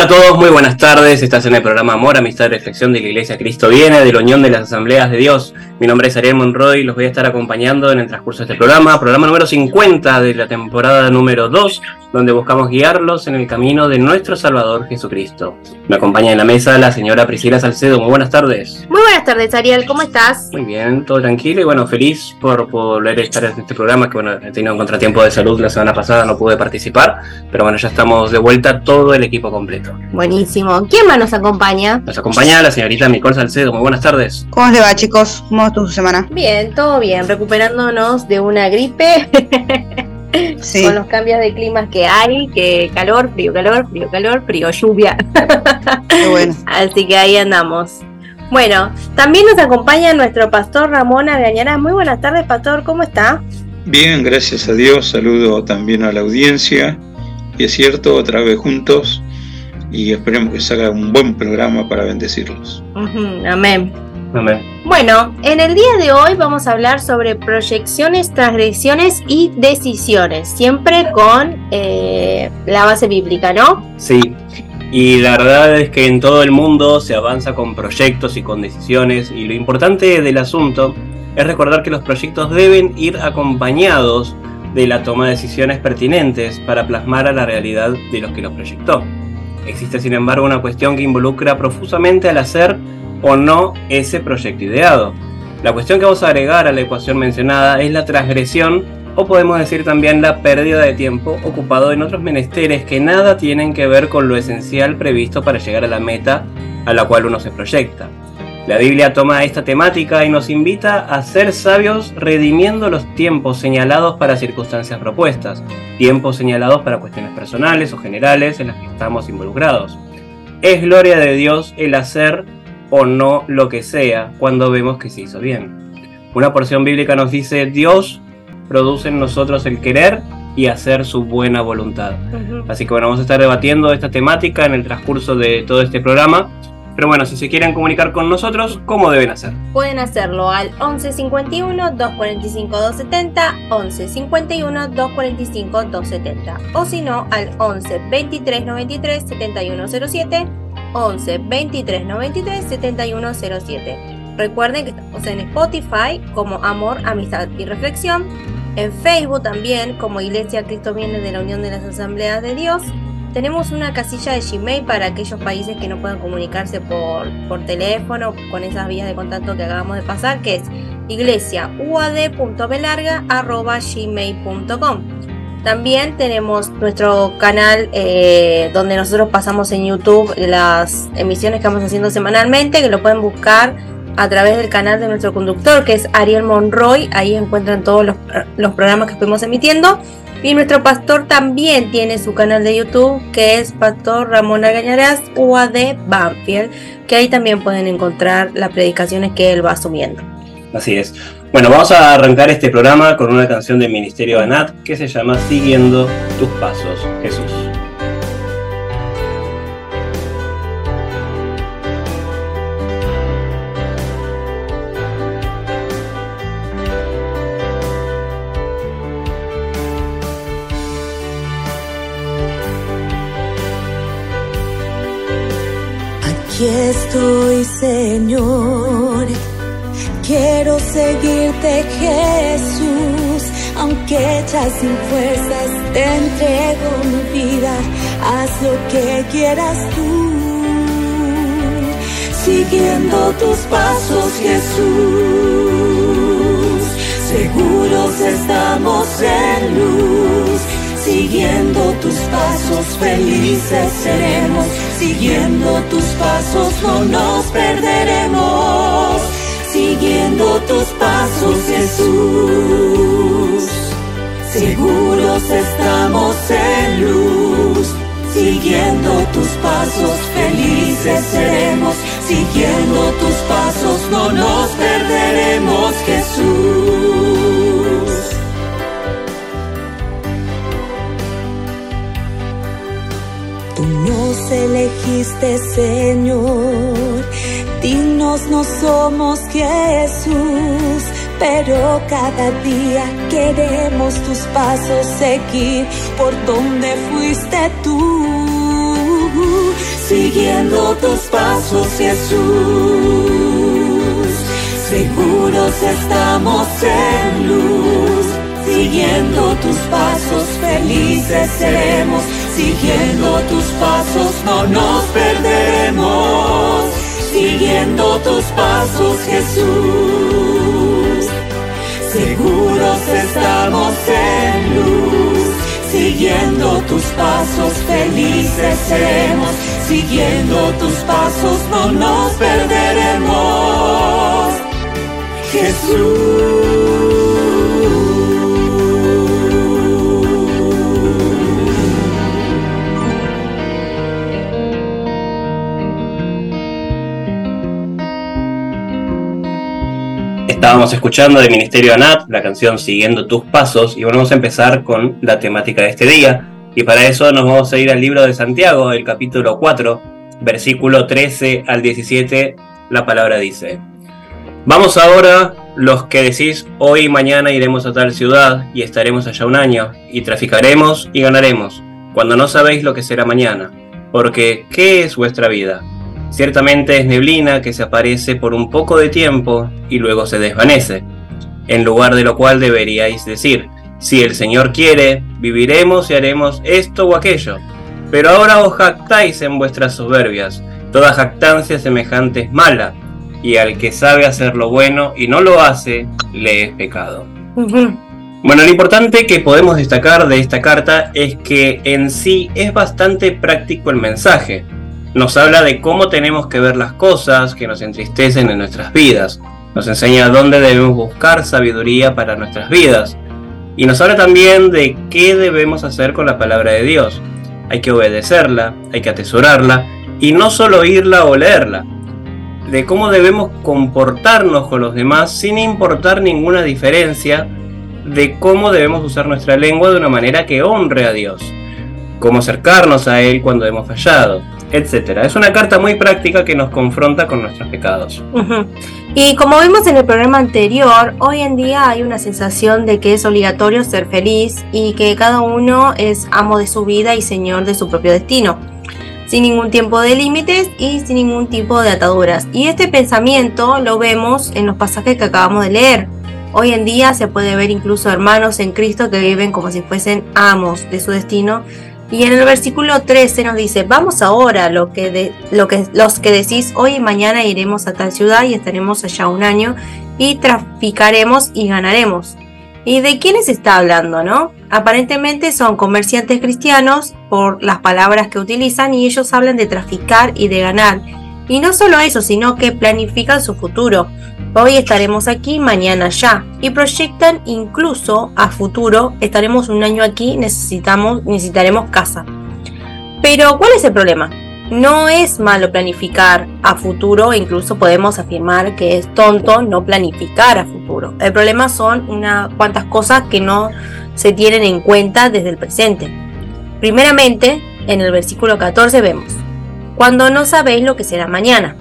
Hola a todos, muy buenas tardes. Estás en el programa Amor, Amistad y Reflexión de la Iglesia Cristo Viene, de la Unión de las Asambleas de Dios. Mi nombre es Ariel Monroy y los voy a estar acompañando en el transcurso de este programa, programa número 50 de la temporada número 2, donde buscamos guiarlos en el camino de nuestro Salvador Jesucristo. Me acompaña en la mesa la señora Priscila Salcedo. Muy buenas tardes. Muy buenas tardes, Ariel. ¿Cómo estás? Muy bien, todo tranquilo y bueno, feliz por volver a estar en este programa, que bueno, he tenido un contratiempo de salud la semana pasada, no pude participar, pero bueno, ya estamos de vuelta todo el equipo completo. Buenísimo. ¿Quién más nos acompaña? Nos acompaña la señorita Nicole Salcedo. Muy buenas tardes. ¿Cómo les va, chicos? ¿Cómo estuvo su semana? Bien, todo bien, recuperándonos de una gripe. Sí. Con los cambios de climas que hay, que calor, frío, calor, frío, calor, frío, lluvia. Qué bueno. Así que ahí andamos. Bueno, también nos acompaña nuestro pastor Ramón Agañarás. Muy buenas tardes, pastor, ¿cómo está? Bien, gracias a Dios. Saludo también a la audiencia. Y es cierto, otra vez juntos. Y esperemos que salga un buen programa para bendecirlos. Amén. Amén. Bueno, en el día de hoy vamos a hablar sobre proyecciones, transgresiones y decisiones, siempre con eh, la base bíblica, ¿no? Sí, y la verdad es que en todo el mundo se avanza con proyectos y con decisiones y lo importante del asunto es recordar que los proyectos deben ir acompañados de la toma de decisiones pertinentes para plasmar a la realidad de los que los proyectó. Existe sin embargo una cuestión que involucra profusamente al hacer o no ese proyecto ideado. La cuestión que vamos a agregar a la ecuación mencionada es la transgresión o podemos decir también la pérdida de tiempo ocupado en otros menesteres que nada tienen que ver con lo esencial previsto para llegar a la meta a la cual uno se proyecta. La Biblia toma esta temática y nos invita a ser sabios redimiendo los tiempos señalados para circunstancias propuestas, tiempos señalados para cuestiones personales o generales en las que estamos involucrados. Es gloria de Dios el hacer o no lo que sea cuando vemos que se hizo bien. Una porción bíblica nos dice, Dios produce en nosotros el querer y hacer su buena voluntad. Así que bueno, vamos a estar debatiendo esta temática en el transcurso de todo este programa. Pero bueno, si se quieren comunicar con nosotros, ¿cómo deben hacer? Pueden hacerlo al 11 51 245 270, 11 51 245 270, o si no, al 11 23 93 7107, 11 23 93 7107. Recuerden que estamos en Spotify como Amor, Amistad y Reflexión, en Facebook también como Iglesia Cristo Viene de la Unión de las Asambleas de Dios. Tenemos una casilla de Gmail para aquellos países que no puedan comunicarse por, por teléfono con esas vías de contacto que acabamos de pasar, que es iglesiauad.belarga.gmail.com También tenemos nuestro canal eh, donde nosotros pasamos en YouTube las emisiones que vamos haciendo semanalmente, que lo pueden buscar a través del canal de nuestro conductor, que es Ariel Monroy. Ahí encuentran todos los, los programas que estuvimos emitiendo. Y nuestro pastor también tiene su canal de YouTube, que es Pastor Ramón Agañarás, UAD Banfield, que ahí también pueden encontrar las predicaciones que él va subiendo. Así es. Bueno, vamos a arrancar este programa con una canción del Ministerio Anat que se llama Siguiendo tus pasos, Jesús. Aquí estoy, Señor. Quiero seguirte, Jesús. Aunque ya sin fuerzas te entrego mi vida, haz lo que quieras tú. Siguiendo tus pasos, Jesús. Seguros estamos en luz. Siguiendo tus pasos, felices seremos. Siguiendo tus pasos, no nos perderemos. Siguiendo tus pasos, Jesús. Seguros estamos en luz. Siguiendo tus pasos, felices seremos. Siguiendo tus pasos, no nos perderemos, Jesús. Tú nos elegiste, Señor. Dignos no somos Jesús, pero cada día queremos tus pasos seguir por donde fuiste tú. siguiendo tus pasos, Jesús. Seguros estamos en luz, siguiendo tus pasos, felices seremos, siguiendo tus pasos, no nos perderemos, siguiendo tus pasos, Jesús. Seguros estamos en luz, siguiendo tus pasos, felices seremos, siguiendo tus pasos, no nos perderemos. Jesús. Estábamos escuchando de Ministerio ANAT la canción Siguiendo tus pasos y vamos a empezar con la temática de este día. Y para eso nos vamos a ir al libro de Santiago, el capítulo 4, versículo 13 al 17. La palabra dice: Vamos ahora, los que decís hoy y mañana iremos a tal ciudad y estaremos allá un año, y traficaremos y ganaremos, cuando no sabéis lo que será mañana. Porque, ¿qué es vuestra vida? Ciertamente es neblina que se aparece por un poco de tiempo y luego se desvanece. En lugar de lo cual deberíais decir, si el Señor quiere, viviremos y haremos esto o aquello. Pero ahora os jactáis en vuestras soberbias. Toda jactancia semejante es mala, y al que sabe hacer lo bueno y no lo hace, le es pecado. Ujú. Bueno, lo importante que podemos destacar de esta carta es que en sí es bastante práctico el mensaje. Nos habla de cómo tenemos que ver las cosas que nos entristecen en nuestras vidas. Nos enseña dónde debemos buscar sabiduría para nuestras vidas. Y nos habla también de qué debemos hacer con la palabra de Dios. Hay que obedecerla, hay que atesorarla y no solo oírla o leerla. De cómo debemos comportarnos con los demás sin importar ninguna diferencia de cómo debemos usar nuestra lengua de una manera que honre a Dios, cómo acercarnos a Él cuando hemos fallado, etc. Es una carta muy práctica que nos confronta con nuestros pecados. Y como vimos en el programa anterior, hoy en día hay una sensación de que es obligatorio ser feliz y que cada uno es amo de su vida y señor de su propio destino, sin ningún tiempo de límites y sin ningún tipo de ataduras. Y este pensamiento lo vemos en los pasajes que acabamos de leer. Hoy en día se puede ver incluso hermanos en Cristo que viven como si fuesen amos de su destino y en el versículo 13 nos dice, vamos ahora, lo que los que decís, hoy y mañana iremos a tal ciudad y estaremos allá un año y traficaremos y ganaremos. ¿Y de quiénes está hablando, no? Aparentemente son comerciantes cristianos por las palabras que utilizan y ellos hablan de traficar y de ganar. Y no solo eso, sino que planifican su futuro. Hoy estaremos aquí, mañana allá. Y proyectan incluso a futuro, estaremos un año aquí, necesitamos, necesitaremos casa. Pero, ¿cuál es el problema? No es malo planificar a futuro, incluso podemos afirmar que es tonto no planificar a futuro. El problema son unas cuantas cosas que no se tienen en cuenta desde el presente. Primeramente, en el versículo 14 vemos, cuando no sabéis lo que será mañana.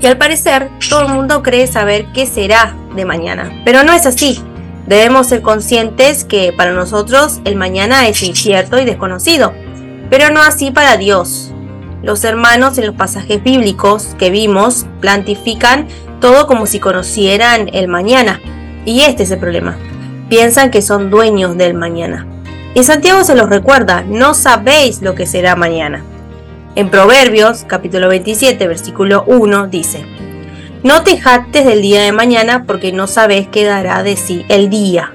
Y al parecer, todo el mundo cree saber qué será de mañana, pero no es así. Debemos ser conscientes que para nosotros el mañana es incierto y desconocido, pero no así para Dios. Los hermanos en los pasajes bíblicos que vimos plantifican todo como si conocieran el mañana, y este es el problema. Piensan que son dueños del mañana. Y Santiago se los recuerda, no sabéis lo que será mañana. En Proverbios, capítulo 27, versículo 1, dice, No te jactes del día de mañana porque no sabes qué dará de sí el día.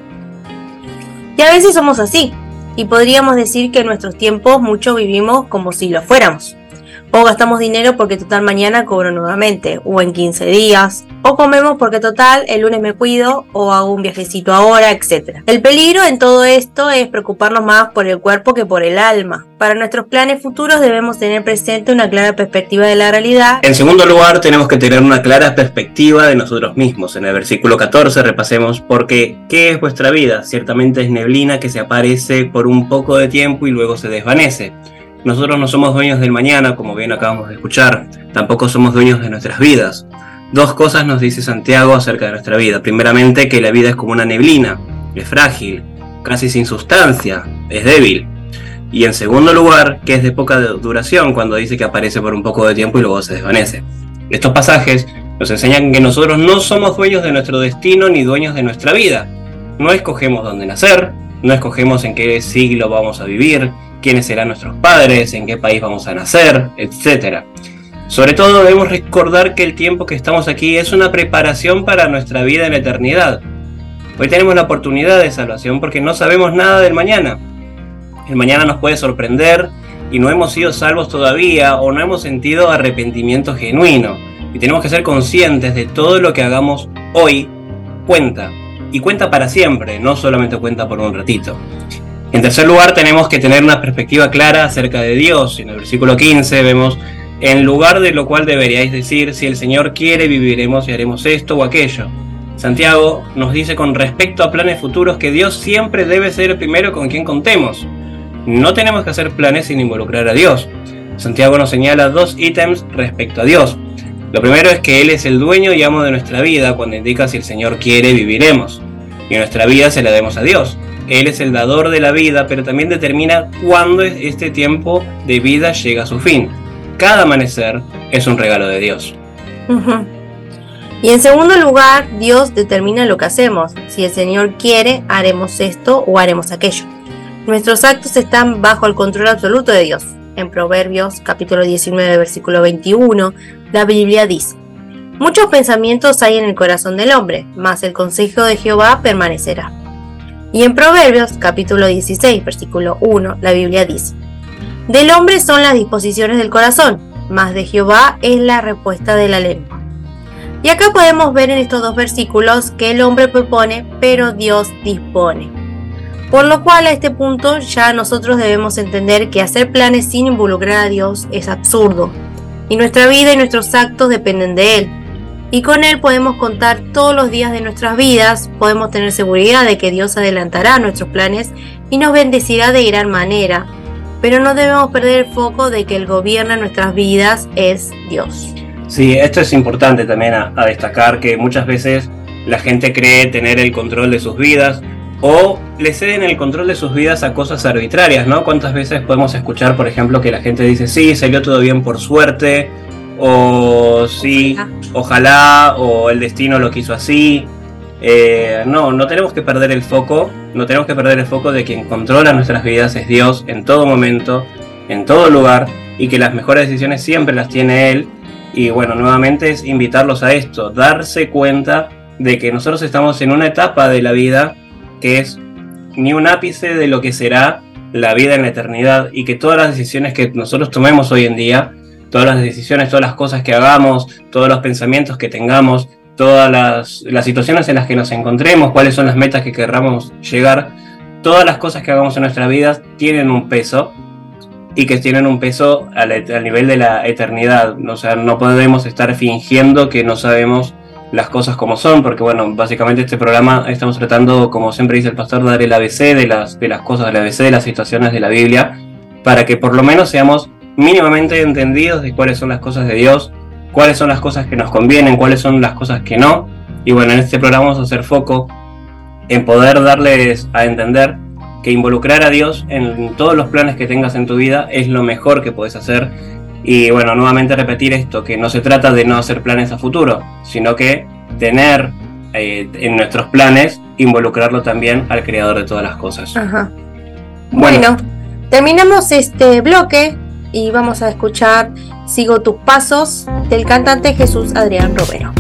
Y a veces somos así, y podríamos decir que en nuestros tiempos muchos vivimos como si lo fuéramos. O gastamos dinero porque total mañana cobro nuevamente, o en 15 días, o comemos porque total el lunes me cuido, o hago un viajecito ahora, etc. El peligro en todo esto es preocuparnos más por el cuerpo que por el alma. Para nuestros planes futuros debemos tener presente una clara perspectiva de la realidad. En segundo lugar, tenemos que tener una clara perspectiva de nosotros mismos. En el versículo 14 repasemos, porque ¿qué es vuestra vida? Ciertamente es neblina que se aparece por un poco de tiempo y luego se desvanece. Nosotros no somos dueños del mañana, como bien acabamos de escuchar, tampoco somos dueños de nuestras vidas. Dos cosas nos dice Santiago acerca de nuestra vida. Primeramente, que la vida es como una neblina, es frágil, casi sin sustancia, es débil. Y en segundo lugar, que es de poca duración cuando dice que aparece por un poco de tiempo y luego se desvanece. Estos pasajes nos enseñan que nosotros no somos dueños de nuestro destino ni dueños de nuestra vida. No escogemos dónde nacer, no escogemos en qué siglo vamos a vivir, quiénes serán nuestros padres, en qué país vamos a nacer, etc. Sobre todo debemos recordar que el tiempo que estamos aquí es una preparación para nuestra vida en la eternidad. Hoy tenemos la oportunidad de salvación porque no sabemos nada del mañana. El mañana nos puede sorprender y no hemos sido salvos todavía o no hemos sentido arrepentimiento genuino. Y tenemos que ser conscientes de todo lo que hagamos hoy cuenta. Y cuenta para siempre, no solamente cuenta por un ratito. En tercer lugar, tenemos que tener una perspectiva clara acerca de Dios. En el versículo 15 vemos, en lugar de lo cual deberíais decir, si el Señor quiere, viviremos y haremos esto o aquello. Santiago nos dice con respecto a planes futuros que Dios siempre debe ser el primero con quien contemos. No tenemos que hacer planes sin involucrar a Dios. Santiago nos señala dos ítems respecto a Dios. Lo primero es que Él es el dueño y amo de nuestra vida cuando indica si el Señor quiere viviremos. Y nuestra vida se la demos a Dios. Él es el dador de la vida, pero también determina cuándo este tiempo de vida llega a su fin. Cada amanecer es un regalo de Dios. Y en segundo lugar, Dios determina lo que hacemos. Si el Señor quiere, haremos esto o haremos aquello. Nuestros actos están bajo el control absoluto de Dios. En Proverbios capítulo 19, versículo 21, la Biblia dice, Muchos pensamientos hay en el corazón del hombre, mas el consejo de Jehová permanecerá. Y en Proverbios capítulo 16, versículo 1, la Biblia dice, Del hombre son las disposiciones del corazón, mas de Jehová es la respuesta de la lengua. Y acá podemos ver en estos dos versículos que el hombre propone, pero Dios dispone. Por lo cual a este punto ya nosotros debemos entender que hacer planes sin involucrar a Dios es absurdo. Y nuestra vida y nuestros actos dependen de Él. Y con Él podemos contar todos los días de nuestras vidas, podemos tener seguridad de que Dios adelantará nuestros planes y nos bendecirá de gran manera. Pero no debemos perder el foco de que el gobierno de nuestras vidas es Dios. Sí, esto es importante también a, destacar que muchas veces la gente cree tener el control de sus vidas o le ceden el control de sus vidas a cosas arbitrarias, ¿no? ¿Cuántas veces podemos escuchar, por ejemplo, que la gente dice, sí, salió todo bien por suerte, o sí, ojalá, o el destino lo quiso así? Eh, no, no tenemos que perder el foco, no tenemos que perder el foco de quien controla nuestras vidas es Dios en todo momento, en todo lugar, y que las mejores decisiones siempre las tiene Él y bueno, nuevamente es invitarlos a esto, darse cuenta de que nosotros estamos en una etapa de la vida que es ni un ápice de lo que será la vida en la eternidad y que todas las decisiones que nosotros tomemos hoy en día, todas las decisiones, todas las cosas que hagamos, todos los pensamientos que tengamos, todas las, las situaciones en las que nos encontremos, cuáles son las metas que querramos llegar, todas las cosas que hagamos en nuestra vida tienen un peso y que tienen un peso al, nivel de la eternidad. O sea, no podemos estar fingiendo que no sabemos las cosas como son, porque bueno, básicamente este programa estamos tratando, como siempre dice el pastor, dar el ABC de las, de las cosas del ABC, de las situaciones de la Biblia, para que por lo menos seamos mínimamente entendidos de cuáles son las cosas de Dios, cuáles son las cosas que nos convienen, cuáles son las cosas que no. Y bueno, en este programa vamos a hacer foco en poder darles a entender que involucrar a Dios en todos los planes que tengas en tu vida es lo mejor que puedes hacer. Y bueno, nuevamente repetir esto, que no se trata de no hacer planes a futuro, sino que tener eh, en nuestros planes, involucrarlo también al creador de todas las cosas. bueno, terminamos este bloque y vamos a escuchar Sigo tus pasos del cantante Jesús Adrián Romero.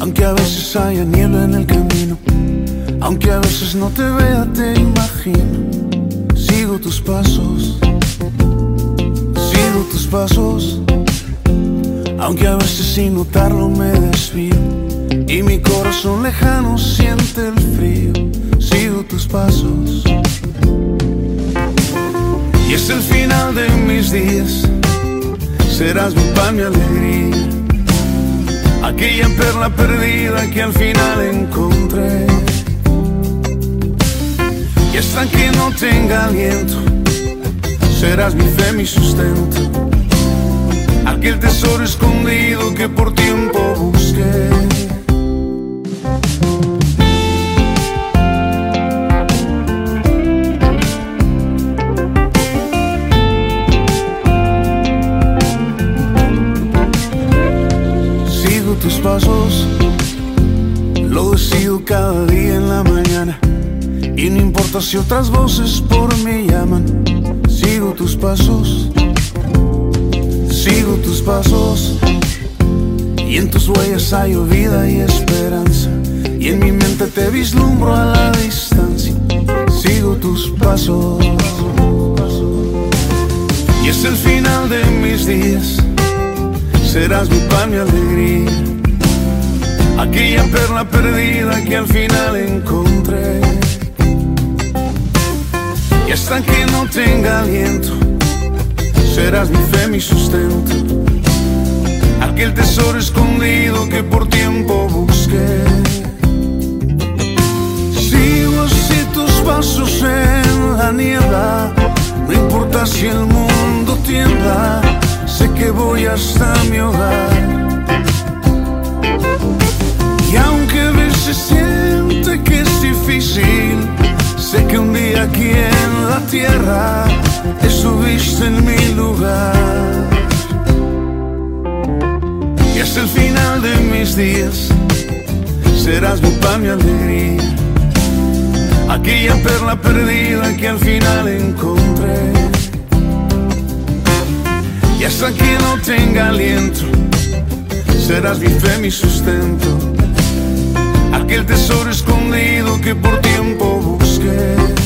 aunque a veces haya niebla en el camino, aunque a veces no te vea, te imagino. Sigo tus pasos, sigo tus pasos, aunque a veces sin notarlo me desvío y mi corazón lejano siente el frío. Sigo tus pasos. Y es el final de mis días, serás mi pan, mi alegría aquella perla perdida que al final encontré. Y hasta que no tenga aliento, serás mi fe, mi sustento. Aquel tesoro escondido que por tiempo busqué. Sigo tus pasos, lo decido cada día en la mañana. Y no importa si otras voces por mí llaman, sigo tus pasos, sigo tus pasos. Y en tus huellas hay vida y esperanza. Y en mi mente te vislumbro a la distancia, sigo tus pasos. Y es el final de mis días, serás mi pan, mi alegría. Aquella perla perdida que al final encontré. Y hasta que no tenga aliento, serás mi fe, mi sustento. Aquel tesoro escondido que por tiempo busqué. Sigo así tus pasos en la niebla, no importa si el mundo tiembla, sé que voy hasta mi hogar. Y aunque a veces siente que es difícil, sé que un día aquí en la tierra estuviste en mi lugar. Y hasta el final de mis días serás mi pan, mi alegría. Aquella perla perdida que al final encontré. Y hasta que no tenga aliento, serás mi fe, mi sustento. Aquel tesoro escondido que por tiempo busqué.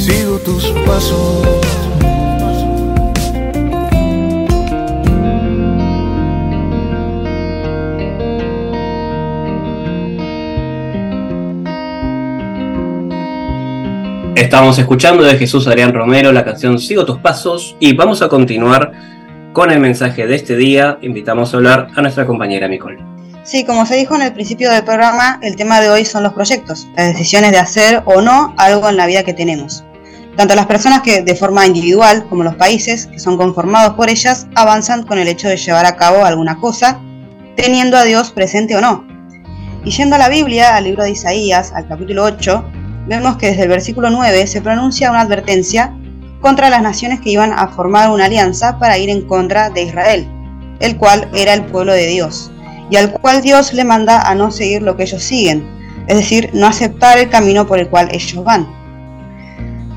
Sigo tus pasos. Estamos escuchando de Jesús Adrián Romero la canción Sigo tus pasos y vamos a continuar con el mensaje de este día. Invitamos a hablar a nuestra compañera Nicole. Sí, como se dijo en el principio del programa, el tema de hoy son los proyectos, las decisiones de hacer o no algo en la vida que tenemos. Tanto las personas que de forma individual como los países que son conformados por ellas avanzan con el hecho de llevar a cabo alguna cosa, teniendo a Dios presente o no. Y yendo a la Biblia, al libro de Isaías, al capítulo 8, vemos que desde el versículo 9 se pronuncia una advertencia contra las naciones que iban a formar una alianza para ir en contra de Israel, el cual era el pueblo de Dios, y al cual Dios le manda a no seguir lo que ellos siguen, es decir, no aceptar el camino por el cual ellos van.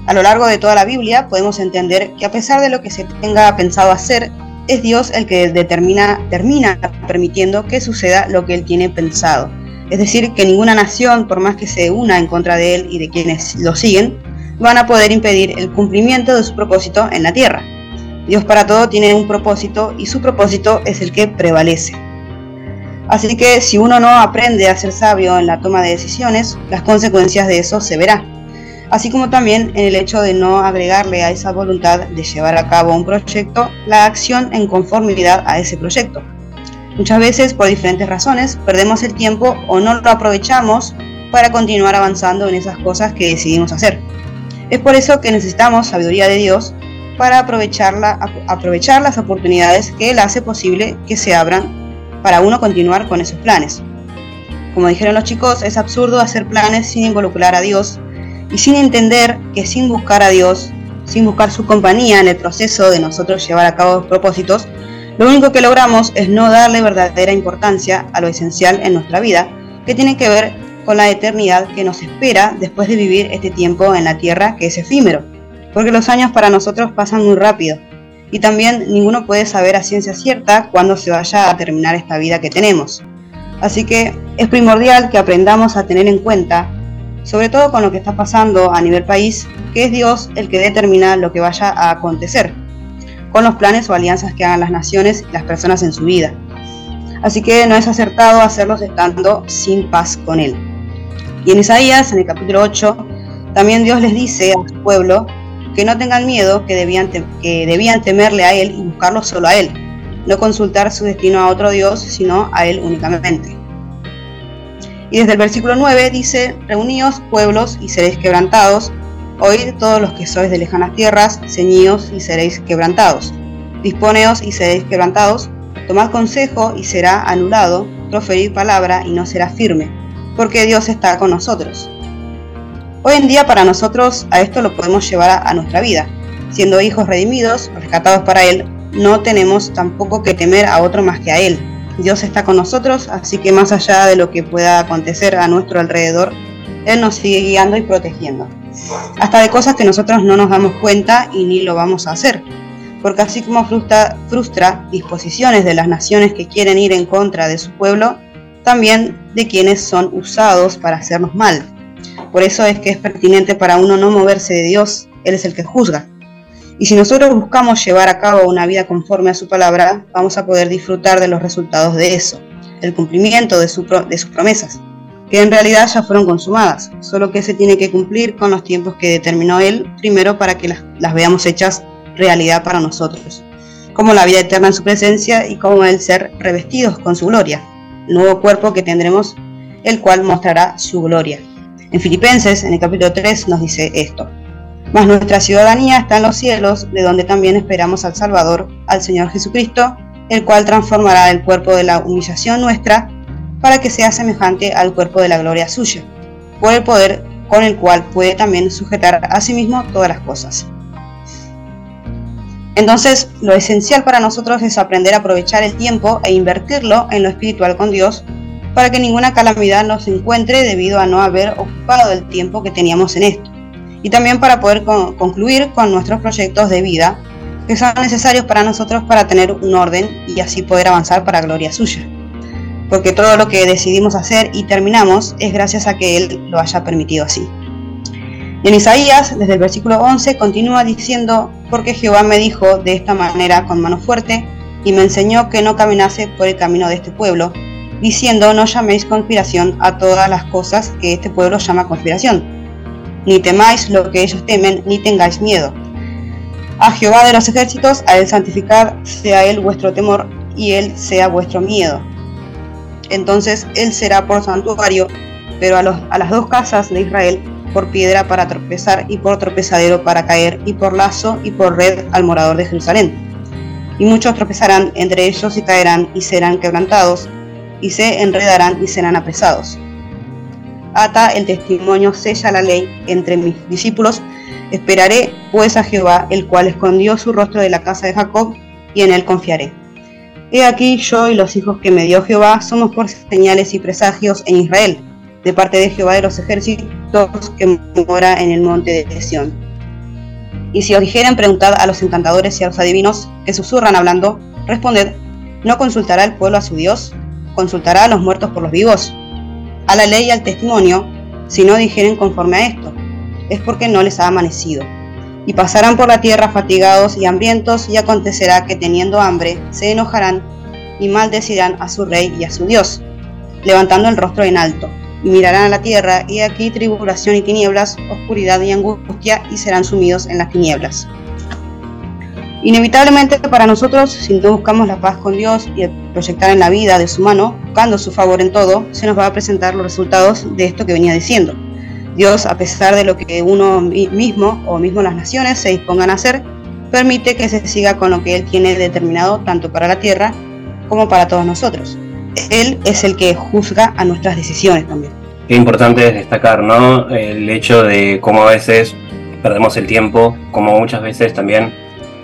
A lo largo de toda la Biblia podemos entender que a pesar de lo que se tenga pensado hacer, es Dios el que determina, termina permitiendo que suceda lo que Él tiene pensado. Es decir, que ninguna nación, por más que se una en contra de Él y de quienes lo siguen, van a poder impedir el cumplimiento de su propósito en la tierra. Dios para todo tiene un propósito y su propósito es el que prevalece. Así que si uno no aprende a ser sabio en la toma de decisiones, las consecuencias de eso se verá. Así como también en el hecho de no agregarle a esa voluntad de llevar a cabo un proyecto la acción en conformidad a ese proyecto. Muchas veces, por diferentes razones, perdemos el tiempo o no lo aprovechamos para continuar avanzando en esas cosas que decidimos hacer. Es por eso que necesitamos sabiduría de Dios para aprovechar las oportunidades que Él hace posible que se abran para uno continuar con esos planes. Como dijeron los chicos, es absurdo hacer planes sin involucrar a Dios y sin entender que sin buscar a Dios, sin buscar su compañía en el proceso de nosotros llevar a cabo propósitos, lo único que logramos es no darle verdadera importancia a lo esencial en nuestra vida, que tiene que ver con la eternidad que nos espera después de vivir este tiempo en la tierra que es efímero, porque los años para nosotros pasan muy rápido y también ninguno puede saber a ciencia cierta cuándo se vaya a terminar esta vida que tenemos. Así que es primordial que aprendamos a tener en cuenta, sobre todo con lo que está pasando a nivel país, que es Dios el que determina lo que vaya a acontecer, con los planes o alianzas que hagan las naciones y las personas en su vida. Así que no es acertado hacerlos estando sin paz con Él. Y en Isaías, en el capítulo 8, también Dios les dice a su pueblo que no tengan miedo, que debían, que debían temerle a Él y buscarlo solo a Él, no consultar su destino a otro Dios, sino a Él únicamente. Y desde el versículo 9 dice, Reuníos pueblos y seréis quebrantados, oíd todos los que sois de lejanas tierras, ceñíos y seréis quebrantados. Disponeos y seréis quebrantados, tomad consejo y será anulado, proferir palabra y no será firme, porque Dios está con nosotros. Hoy en día para nosotros a esto lo podemos llevar a, a nuestra vida. Siendo hijos redimidos, rescatados para Él, no tenemos tampoco que temer a otro más que a Él. Dios está con nosotros, así que más allá de lo que pueda acontecer a nuestro alrededor, Él nos sigue guiando y protegiendo. Hasta de cosas que nosotros no nos damos cuenta y ni lo vamos a hacer. Porque así como frustra, disposiciones de las naciones que quieren ir en contra de su pueblo, también de quienes son usados para hacernos mal. Por eso es que es pertinente para uno no moverse de Dios, Él es el que juzga. Y si nosotros buscamos llevar a cabo una vida conforme a su palabra, vamos a poder disfrutar de los resultados de eso, el cumplimiento de, su, de sus promesas, que en realidad ya fueron consumadas, solo que se tiene que cumplir con los tiempos que determinó Él primero para que las, las veamos hechas realidad para nosotros, como la vida eterna en su presencia y como el ser revestidos con su gloria, el nuevo cuerpo que tendremos, el cual mostrará su gloria. En Filipenses, en el capítulo 3, nos dice esto. Mas nuestra ciudadanía está en los cielos, de donde también esperamos al Salvador, al Señor Jesucristo, el cual transformará el cuerpo de la humillación nuestra para que sea semejante al cuerpo de la gloria suya, por el poder con el cual puede también sujetar a sí mismo todas las cosas. Entonces, lo esencial para nosotros es aprender a aprovechar el tiempo e invertirlo en lo espiritual con Dios para que ninguna calamidad nos encuentre debido a no haber ocupado el tiempo que teníamos en esto y también para poder con concluir con nuestros proyectos de vida que son necesarios para nosotros para tener un orden y así poder avanzar para gloria suya. Porque todo lo que decidimos hacer y terminamos es gracias a que Él lo haya permitido así. Y en Isaías, desde el versículo 11, continúa diciendo, porque Jehová me dijo de esta manera con mano fuerte, y me enseñó que no caminase por el camino de este pueblo, diciendo, no llaméis conspiración a todas las cosas que este pueblo llama conspiración ni temáis lo que ellos temen, ni tengáis miedo. A Jehová de los ejércitos, a él santificar, sea él vuestro temor, y él sea vuestro miedo. Entonces él será por santuario, pero a, a las dos casas de Israel por piedra para tropezar y por tropezadero para caer y por lazo y por red al morador de Jerusalén. Y muchos tropezarán entre ellos y caerán y serán quebrantados y se enredarán y serán apresados ata el testimonio, sella la ley entre mis discípulos. Esperaré pues a Jehová, el cual escondió su rostro de la casa de Jacob, y en él confiaré. He aquí yo y los hijos que me dio Jehová somos por señales y presagios en Israel, de parte de Jehová de los ejércitos que mora en el monte de Sión. Y si os dijeren, preguntad a los encantadores y a los adivinos que susurran hablando, responded, ¿no consultará el pueblo a su Dios? ¿Consultará a los muertos por los vivos? A la ley y al testimonio, si no dijeren conforme a esto, es porque no les ha amanecido. Y pasarán por la tierra fatigados y hambrientos, y acontecerá que teniendo hambre se enojarán y maldecirán a su rey y a su Dios, levantando el rostro en alto, y mirarán a la tierra, y aquí tribulación y tinieblas, oscuridad y angustia, y serán sumidos en las tinieblas. Inevitablemente para nosotros, si no buscamos la paz con Dios y proyectar en la vida de su mano, buscando su favor en todo, se nos va a presentar los resultados de esto que venía diciendo. Dios, a pesar de lo que uno mismo o mismo las naciones se dispongan a hacer, permite que se siga con lo que Él tiene determinado tanto para la tierra como para todos nosotros. Él es el que juzga a nuestras decisiones también. Qué importante es destacar, ¿no? El hecho de cómo a veces perdemos el tiempo, como muchas veces también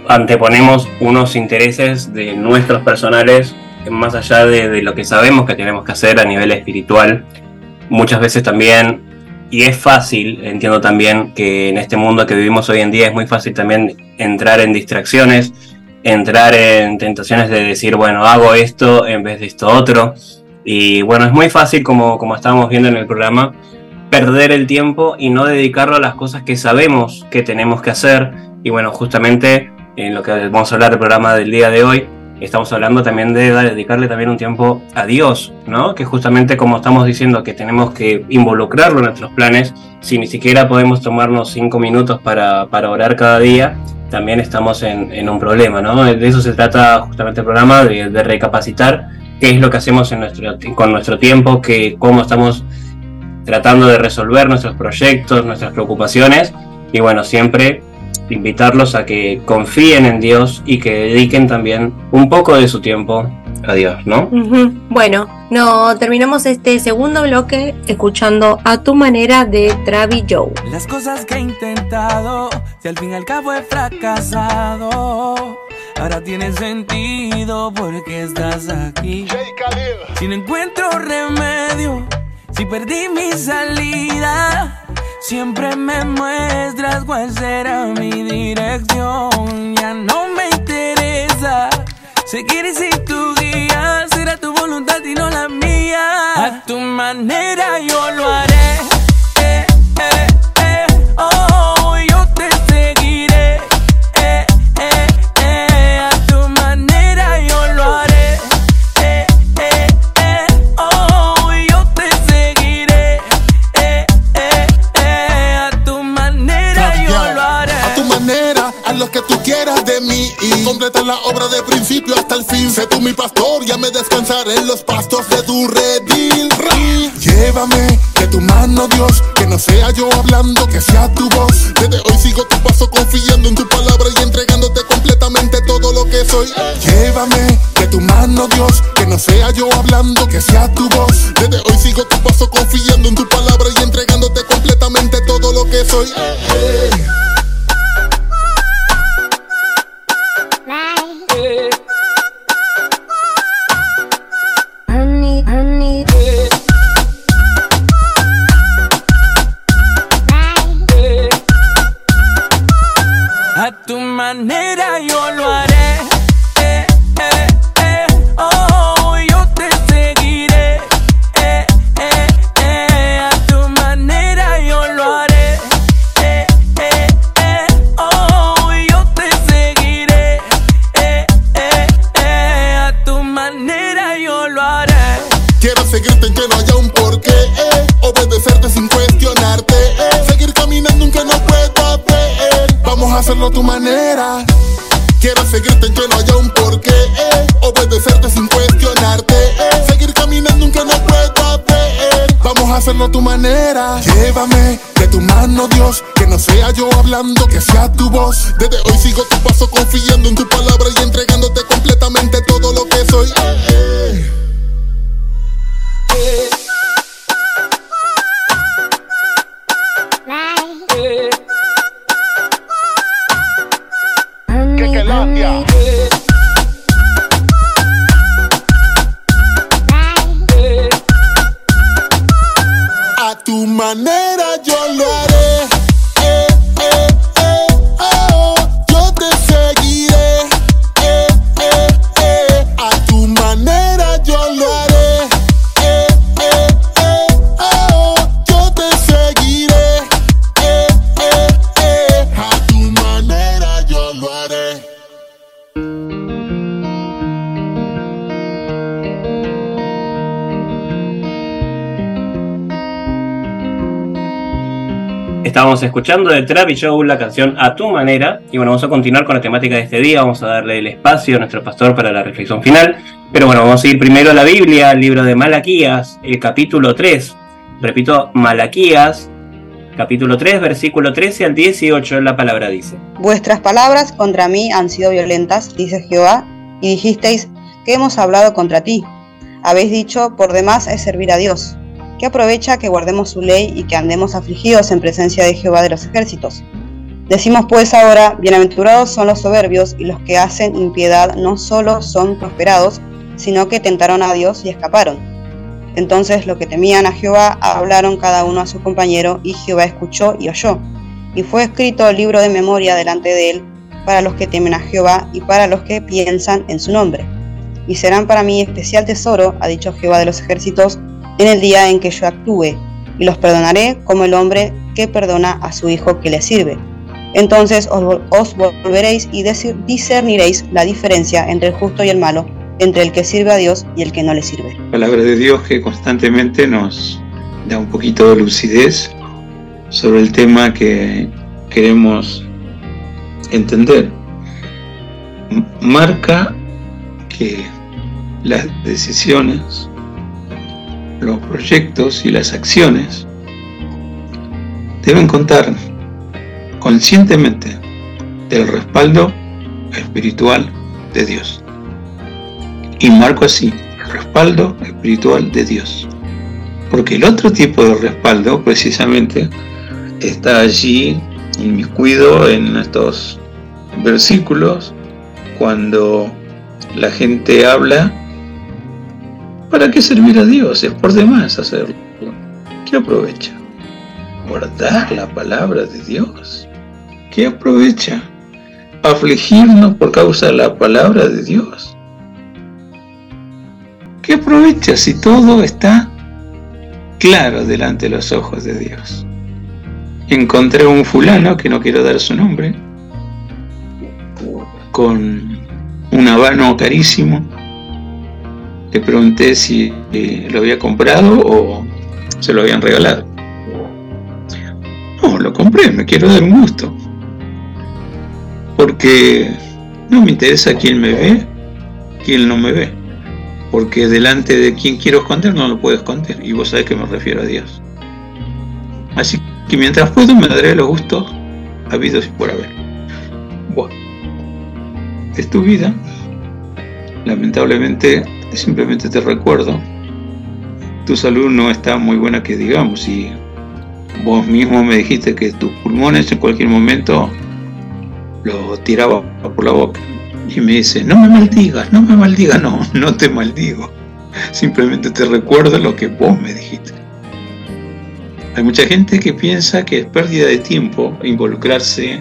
anteponemos unos intereses de nuestros personales más allá de, lo que sabemos que tenemos que hacer a nivel espiritual. Muchas veces también, y es fácil, entiendo también que en este mundo que vivimos hoy en día es muy fácil también entrar en distracciones, entrar en tentaciones de decir, bueno, hago esto en vez de esto otro. Y bueno, es muy fácil, como, como estábamos viendo en el programa, perder el tiempo y no dedicarlo a las cosas que sabemos que tenemos que hacer. Y bueno, justamente en lo que vamos a hablar del programa del día de hoy, estamos hablando también de dedicarle también un tiempo a Dios, ¿no? Que justamente como estamos diciendo que tenemos que involucrarlo en nuestros planes, si ni siquiera podemos tomarnos cinco minutos para, orar cada día, también estamos en, un problema, ¿no? De eso se trata justamente el programa, de, recapacitar qué es lo que hacemos con nuestro tiempo, que, cómo estamos tratando de resolver nuestros proyectos, nuestras preocupaciones, y bueno, siempre invitarlos a que confíen en Dios y que dediquen también un poco de su tiempo a Dios, ¿no? Ujú. Bueno, no terminamos este segundo bloque escuchando a tu manera de Travis Joe. Las cosas que he intentado, si al fin y al cabo he fracasado, ahora tiene sentido porque estás aquí. Si no encuentro remedio, si perdí mi salida, siempre me muestras cuál será mi dirección. Ya no me interesa seguir sin tu guía, será tu voluntad y no la mía. A tu manera yo lo haré. En los pastos de tu cuestionarte, eh. seguir caminando aunque no pueda ver. Vamos a hacerlo a tu manera. Quiero seguirte en que no haya un porqué, eh. obedecerte sin cuestionarte, eh. seguir caminando aunque no pueda ver. Vamos a hacerlo a tu manera. Llévame de tu mano, Dios, que no sea yo hablando, que sea tu voz. Desde hoy sigo tu paso confiando en tu palabra y entregándote completamente todo lo que soy. Eh, A tu manera yo lo haré. Estábamos escuchando de Travis Joe la canción A tu manera. Y bueno, vamos a continuar con la temática de este día. Vamos a darle el espacio a nuestro pastor para la reflexión final. Pero bueno, vamos a ir primero a la Biblia, al libro de Malaquías, el capítulo 3. Repito, Malaquías, capítulo 3, versículo 13 al 18. La palabra dice: Vuestras palabras contra mí han sido violentas, dice Jehová, y dijisteis que hemos hablado contra ti. Habéis dicho, por demás es servir a Dios. ¿Qué aprovecha que guardemos su ley y que andemos afligidos en presencia de Jehová de los ejércitos? Decimos pues ahora, bienaventurados son los soberbios y los que hacen impiedad no solo son prosperados, sino que tentaron a Dios y escaparon. Entonces los que temían a Jehová hablaron cada uno a su compañero, y Jehová escuchó y oyó. Y fue escrito el libro de memoria delante de él para los que temen a Jehová y para los que piensan en su nombre. Y serán para mí especial tesoro, ha dicho Jehová de los ejércitos, en el día en que yo actúe, y los perdonaré como el hombre que perdona a su hijo que le sirve. Entonces os, vol- os volveréis y discerniréis la diferencia entre el justo y el malo, entre el que sirve a Dios y el que no le sirve. palabra de Dios que constantemente nos da un poquito de lucidez sobre el tema que queremos entender. Marca que las decisiones, los proyectos y las acciones deben contar conscientemente del respaldo espiritual de Dios. Y marco así, respaldo espiritual de Dios. Porque el otro tipo de respaldo precisamente está allí inmiscuido en estos versículos cuando la gente habla ¿Para qué servir a Dios? Es por demás hacerlo. ¿Qué aprovecha? Guardar la palabra de Dios. ¿Qué aprovecha? Afligirnos por causa de la palabra de Dios. ¿Qué aprovecha si todo está claro delante de los ojos de Dios? Encontré un fulano, que no quiero dar su nombre, con un habano carísimo, le pregunté si eh, lo había comprado o se lo habían regalado. No, lo compré, me quiero dar un gusto. Porque no me interesa quién me ve, quién no me ve. Porque delante de quien quiero esconder no lo puedo esconder. Y vos sabés que me refiero a Dios. Así que mientras puedo me daré los gustos habidos y por haber. Bueno, es tu vida. Lamentablemente simplemente te recuerdo, tu salud no está muy buena que digamos y vos mismo me dijiste que tus pulmones en cualquier momento lo tiraba por la boca. Y me dice, no me maldigas, no me maldigas, no, no te maldigo. Simplemente te recuerdo lo que vos me dijiste. Hay mucha gente que piensa que es pérdida de tiempo involucrarse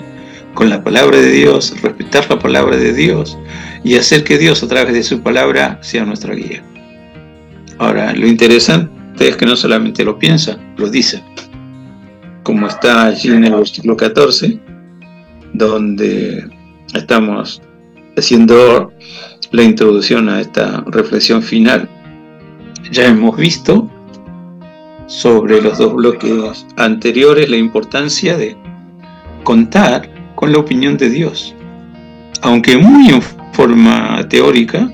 con la palabra de Dios, respetar la palabra de Dios y hacer que Dios a través de su palabra sea nuestra guía. Ahora, lo interesante es que no solamente lo piensa, lo dice, como está allí en el versículo 14, donde estamos haciendo la introducción a esta reflexión final. Ya hemos visto sobre los dos bloques anteriores la importancia de contar con la opinión de Dios. Aunque muy forma teórica,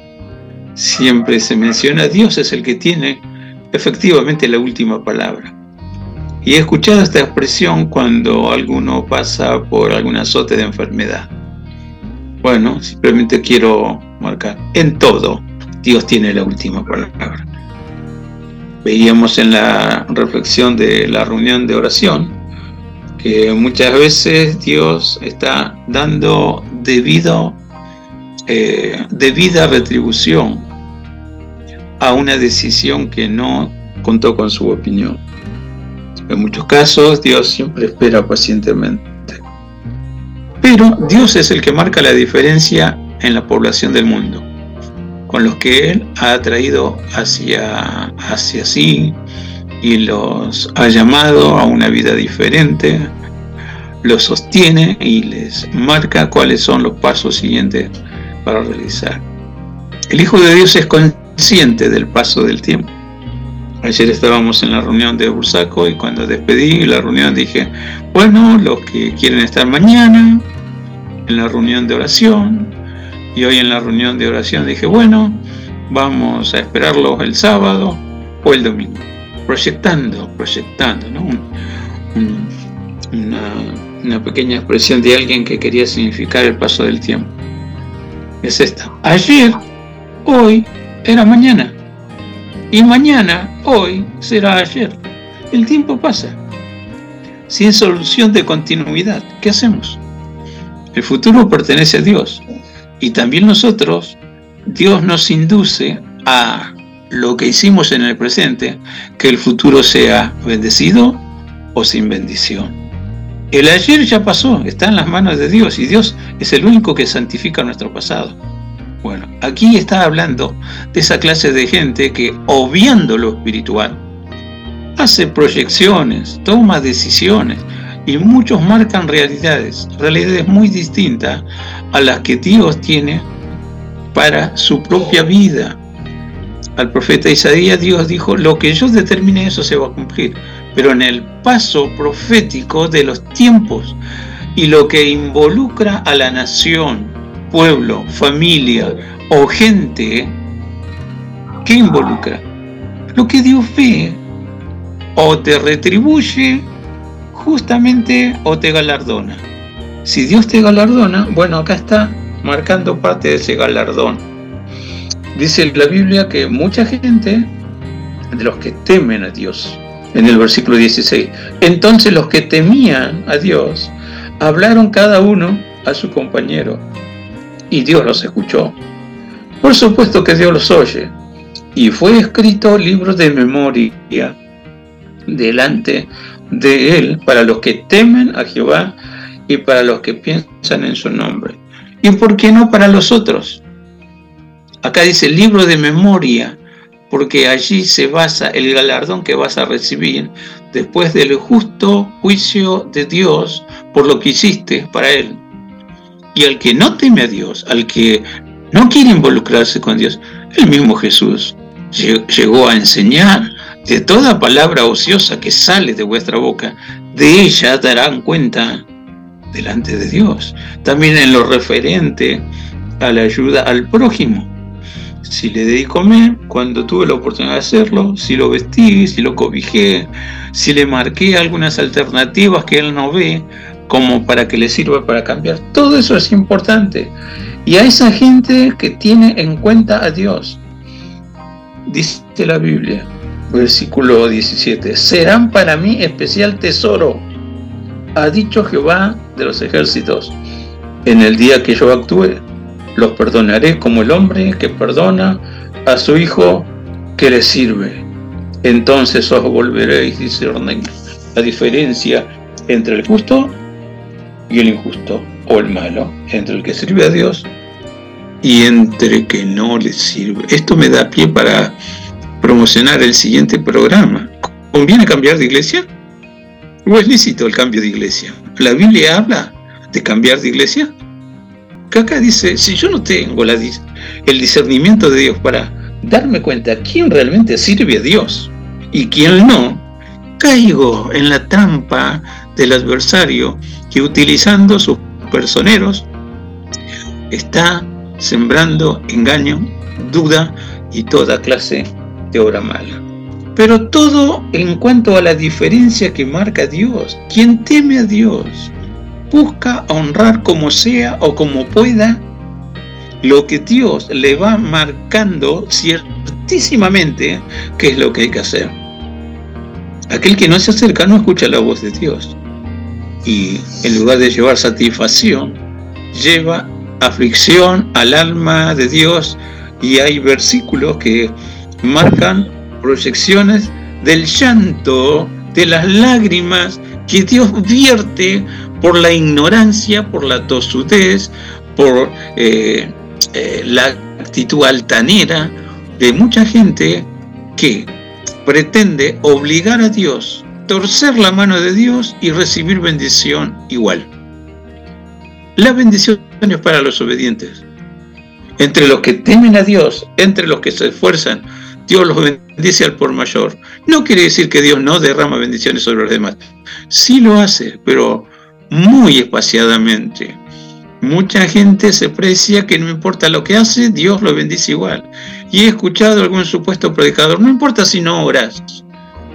siempre se menciona Dios es el que tiene efectivamente la última palabra. Y he escuchado esta expresión cuando alguno pasa por algún azote de enfermedad. Bueno, simplemente quiero marcar, en todo, Dios tiene la última palabra. Veíamos en la reflexión de la reunión de oración que muchas veces Dios está dando debido, eh, debida retribución a una decisión que no contó con su opinión. En muchos casos Dios siempre espera pacientemente. Pero Dios es el que marca la diferencia en la población del mundo, con los que Él ha atraído hacia, hacia sí, y los ha llamado a una vida diferente, los sostiene y les marca cuáles son los pasos siguientes para realizar. El Hijo de Dios es consciente del paso del tiempo. Ayer estábamos en la reunión de Bursaco y cuando despedí la reunión dije, bueno, los que quieren estar mañana, en la reunión de oración, y hoy en la reunión de oración dije, bueno, vamos a esperarlos el sábado o el domingo proyectando, proyectando, ¿no? una, pequeña expresión de alguien que quería significar el paso del tiempo. Es esta. Ayer, hoy, era mañana. Y mañana, hoy, será ayer. El tiempo pasa. Sin solución de continuidad. ¿Qué hacemos? El futuro pertenece a Dios. Y también nosotros, Dios nos induce a lo que hicimos en el presente, que el futuro sea bendecido o sin bendición. El ayer ya pasó, está en las manos de Dios y Dios es el único que santifica nuestro pasado. Bueno, aquí está hablando de esa clase de gente que, obviando lo espiritual, hace proyecciones, toma decisiones y muchos marcan realidades, realidades muy distintas a las que Dios tiene para su propia vida, al profeta Isaías, Dios dijo, lo que yo determine eso se va a cumplir. Pero en el paso profético de los tiempos y lo que involucra a la nación, pueblo, familia o gente, ¿qué involucra? Lo que Dios ve o te retribuye justamente o te galardona. Si Dios te galardona, bueno, acá está marcando parte de ese galardón. Dice la Biblia que mucha gente, de los que temen a Dios, en el versículo 16, entonces los que temían a Dios, hablaron cada uno a su compañero y Dios los escuchó. Por supuesto que Dios los oye. Y fue escrito libro de memoria delante de él para los que temen a Jehová y para los que piensan en su nombre. ¿Y por qué no para los otros? Acá dice libro de memoria, porque allí se basa el galardón que vas a recibir después del justo juicio de Dios por lo que hiciste para Él. Y al que no teme a Dios, al que no quiere involucrarse con Dios, el mismo Jesús llegó a enseñar de toda palabra ociosa que sale de vuestra boca, de ella darán cuenta delante de Dios. También en lo referente a la ayuda al prójimo. Si le di comer cuando tuve la oportunidad de hacerlo, si lo vestí, si lo cobijé, si le marqué algunas alternativas que él no ve, como para que le sirva para cambiar. Todo eso es importante. Y a esa gente que tiene en cuenta a Dios, dice la Biblia, versículo 17, serán para mí especial tesoro, ha dicho Jehová de los ejércitos, en el día que yo actúe, los perdonaré como el hombre que perdona a su hijo que le sirve. Entonces os volveréis, dice la diferencia entre el justo y el injusto o el malo, entre el que sirve a Dios y entre el que no le sirve. Esto me da pie para promocionar el siguiente programa. ¿Conviene cambiar de iglesia? ¿O es lícito el cambio de iglesia? ¿La Biblia habla de cambiar de iglesia? Que acá dice, si yo no tengo la, el discernimiento de Dios para darme cuenta quién realmente sirve a Dios y quién no, caigo en la trampa del adversario que utilizando sus personeros está sembrando engaño, duda y toda clase de obra mala. Pero todo en cuanto a la diferencia que marca Dios. Quien teme a Dios busca honrar como sea o como pueda lo que Dios le va marcando ciertísimamente qué es lo que hay que hacer. Aquel que no se acerca no escucha la voz de Dios y en lugar de llevar satisfacción, lleva aflicción al alma de Dios y hay versículos que marcan proyecciones del llanto, de las lágrimas que Dios vierte por la ignorancia, por la tosudez, por eh, eh, la actitud altanera de mucha gente que pretende obligar a Dios torcer la mano de Dios y recibir bendición igual. La bendición es para los obedientes. Entre los que temen a Dios, entre los que se esfuerzan, Dios los bendice al por mayor. No quiere decir que Dios no derrama bendiciones sobre los demás. Sí lo hace, pero muy espaciadamente. Mucha gente se precia que no importa lo que hace, Dios lo bendice igual. Y he escuchado algún supuesto predicador, no importa si no oras,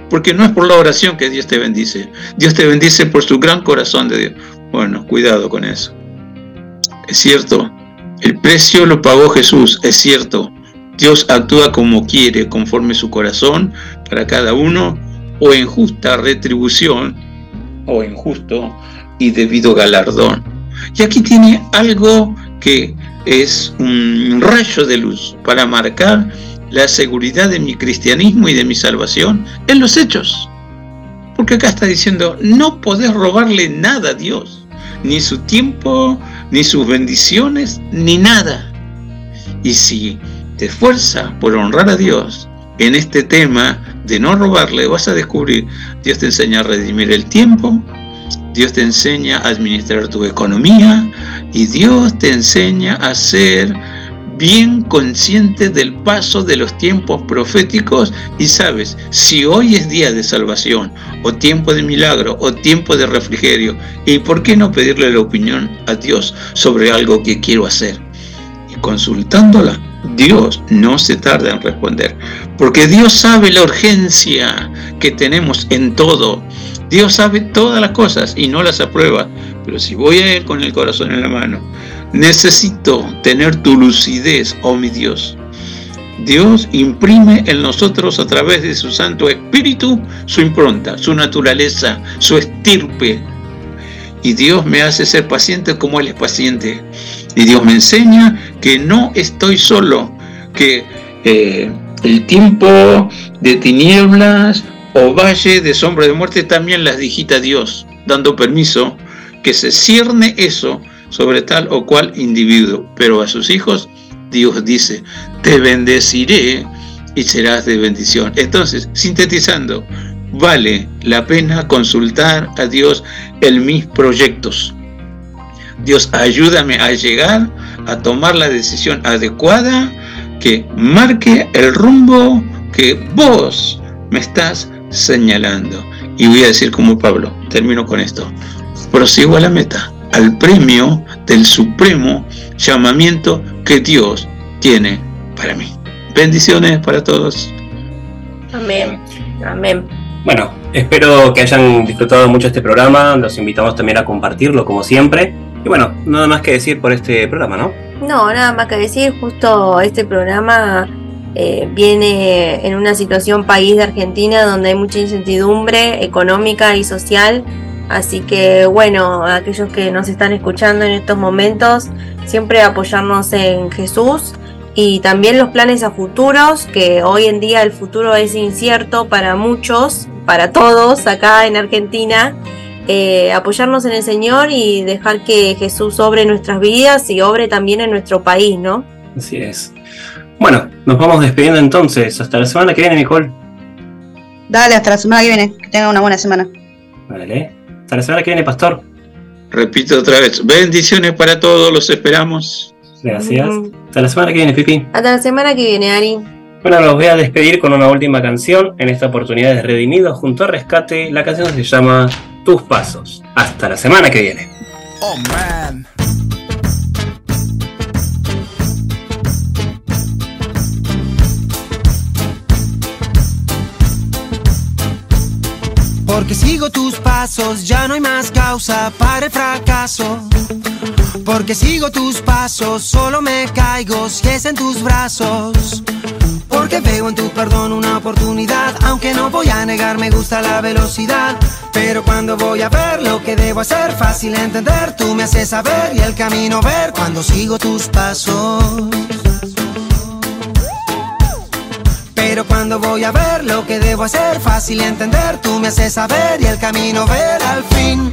porque no es por la oración que Dios te bendice. Dios te bendice por su gran corazón de Dios. Bueno, cuidado con eso. Es cierto, el precio lo pagó Jesús, es cierto. Dios actúa como quiere, conforme su corazón, para cada uno, o en justa retribución, o en justo y debido galardón. Y aquí tiene algo que es un rayo de luz para marcar la seguridad de mi cristianismo y de mi salvación en los hechos. Porque acá está diciendo, no podés robarle nada a Dios, ni su tiempo, ni sus bendiciones, ni nada. Y si te esfuerzas por honrar a Dios en este tema de no robarle, vas a descubrir, Dios te enseña a redimir el tiempo, Dios te enseña a administrar tu economía y Dios te enseña a ser bien consciente del paso de los tiempos proféticos y sabes, si hoy es día de salvación, o tiempo de milagro, o tiempo de refrigerio, ¿y por qué no pedirle la opinión a Dios sobre algo que quiero hacer? Y consultándola, Dios no se tarda en responder, porque Dios sabe la urgencia que tenemos en todo Dios sabe todas las cosas y no las aprueba, pero si voy a Él con el corazón en la mano, necesito tener tu lucidez, oh mi Dios. Dios imprime en nosotros a través de su Santo Espíritu su impronta, su naturaleza, su estirpe. Y Dios me hace ser paciente como Él es paciente. Y Dios me enseña que no estoy solo, que eh, el tiempo de tinieblas o valle de sombra de muerte también las digita Dios, dando permiso que se cierne eso sobre tal o cual individuo. Pero a sus hijos Dios dice, te bendeciré y serás de bendición. Entonces, sintetizando, vale la pena consultar a Dios en mis proyectos. Dios, ayúdame a llegar a tomar la decisión adecuada que marque el rumbo que vos me estás señalando. Y voy a decir como Pablo, termino con esto, prosigo a la meta, al premio del supremo llamamiento que Dios tiene para mí. Bendiciones para todos. Amén. Amén. Bueno, espero que hayan disfrutado mucho este programa. Los invitamos también a compartirlo como siempre. Y bueno, nada más que decir por este programa, ¿no? No, nada más que decir. Justo este programa eh, viene en una situación país de Argentina donde hay mucha incertidumbre económica y social. Así que bueno, aquellos que nos están escuchando en estos momentos, siempre apoyarnos en Jesús y también los planes a futuros, que hoy en día el futuro es incierto para muchos, para todos acá en Argentina. Eh, apoyarnos en el Señor y dejar que Jesús obre nuestras vidas y obre también en nuestro país, ¿no? Así es. Bueno, nos vamos despidiendo entonces. Hasta la semana que viene, Nicole. Dale, hasta la semana que viene. Que tenga una buena semana. Vale. Hasta la semana que viene, Pastor. Repito otra vez, bendiciones para todos, los esperamos. Gracias. Hasta la semana que viene, Pipi. Hasta la semana que viene, Ari. Bueno, los voy a despedir con una última canción. En esta oportunidad de Redimidos junto a Rescate. La canción se llama Tus Pasos. Hasta la semana que viene. Oh man. Porque sigo tus pasos, ya no hay más causa para el fracaso. Porque sigo tus pasos, solo me caigo si es en tus brazos. Porque veo en tu perdón una oportunidad, aunque no voy a negar, me gusta la velocidad. Pero cuando voy a ver lo que debo hacer, fácil entender, tú me haces saber y el camino ver cuando sigo tus pasos. Pero cuando voy a ver lo que debo hacer, fácil entender, tú me haces saber y el camino ver al fin.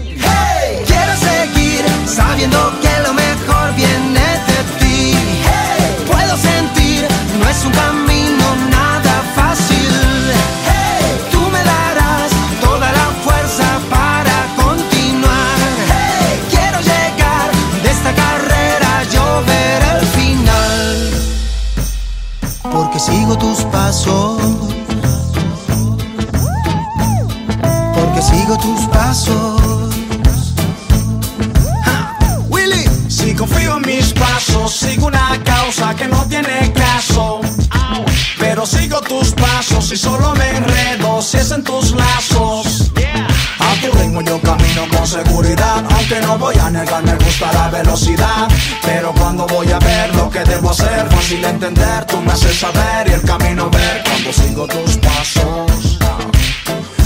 Entender, tú me haces saber y el camino ver cuando sigo tus pasos.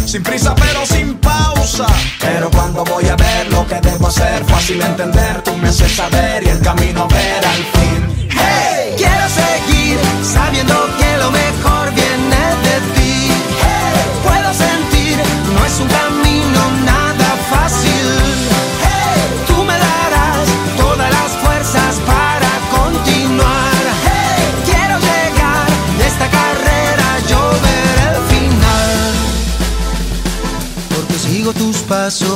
Sin prisa pero sin pausa. Pero cuando voy a ver lo que debo hacer, fácil entender, tú me haces saber sigo tus pasos.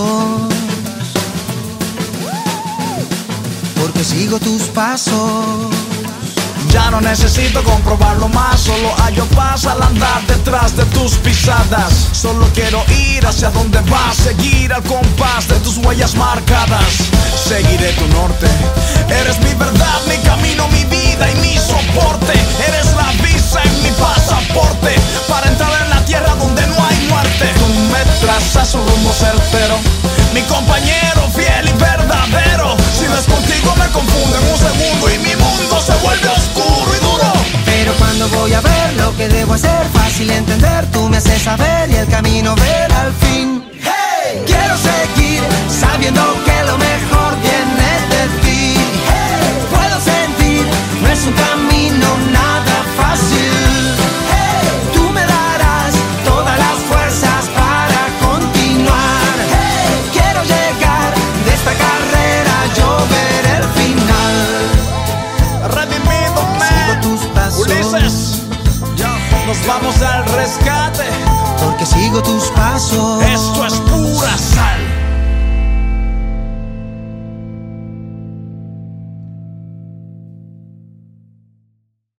Porque sigo tus pasos. Ya no necesito comprobarlo más, solo hallo paz al andar detrás de tus pisadas. Solo quiero ir hacia donde vas, seguir al compás de tus huellas marcadas. Seguiré tu norte, eres mi verdad, mi camino, mi vida y mi soporte. Eres la visa en mi pasaporte para entrar en la tierra donde no hay Tú me trazas un rumbo certero. Mi compañero fiel y verdadero. Si no es contigo me confundo en un segundo y mi mundo se vuelve oscuro y duro. Pero cuando voy a ver lo que debo hacer, fácil entender, tú me haces saber y el camino ver al fin. Hey, quiero seguir sabiendo que lo mejor viene de ti. Hey, puedo sentir, no es un camino nada fácil. Vamos al rescate. Porque sigo tus pasos. Esto es pura sal.